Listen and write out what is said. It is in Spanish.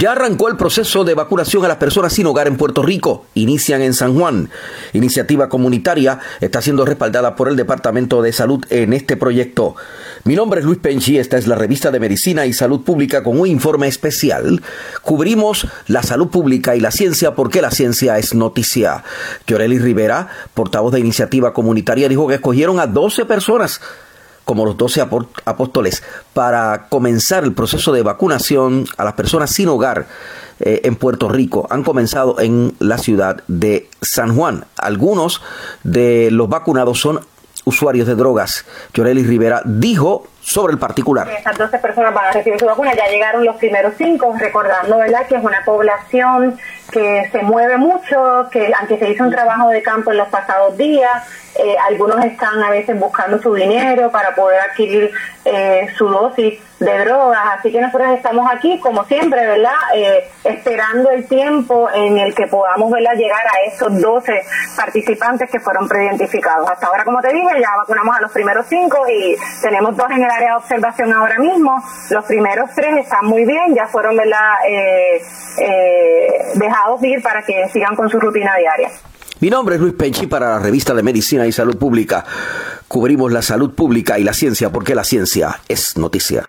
Ya arrancó el proceso de vacunación a las personas sin hogar en Puerto Rico. Inician en San Juan. Iniciativa comunitaria está siendo respaldada por el Departamento de Salud en este proyecto. Mi nombre es Luis Penchi, esta es la revista de Medicina y Salud Pública con un informe especial. Cubrimos la salud pública y la ciencia porque la ciencia es noticia. Lloreli Rivera, portavoz de Iniciativa Comunitaria, dijo que escogieron a 12 personas como los doce apóstoles para comenzar el proceso de vacunación a las personas sin hogar eh, en Puerto Rico. Han comenzado en la ciudad de San Juan. Algunos de los vacunados son usuarios de drogas. Lloreli Rivera dijo sobre el particular. Estas 12 personas van a recibir su vacuna, ya llegaron los primeros cinco, recordando ¿verdad? que es una población que se mueve mucho, que aunque se hizo un trabajo de campo en los pasados días, eh, algunos están a veces buscando su dinero para poder adquirir eh, su dosis de drogas, así que nosotros estamos aquí, como siempre, ¿verdad? Eh, esperando el tiempo en el que podamos, ¿verdad? Llegar a esos 12 participantes que fueron preidentificados. Hasta ahora, como te dije, ya vacunamos a los primeros cinco y tenemos dos en el área de observación ahora mismo. Los primeros tres están muy bien, ya fueron, ¿verdad? dejados ir para que sigan con su rutina diaria. Mi nombre es Luis Penchi para la revista de Medicina y Salud Pública. Cubrimos la salud pública y la ciencia porque la ciencia es noticia.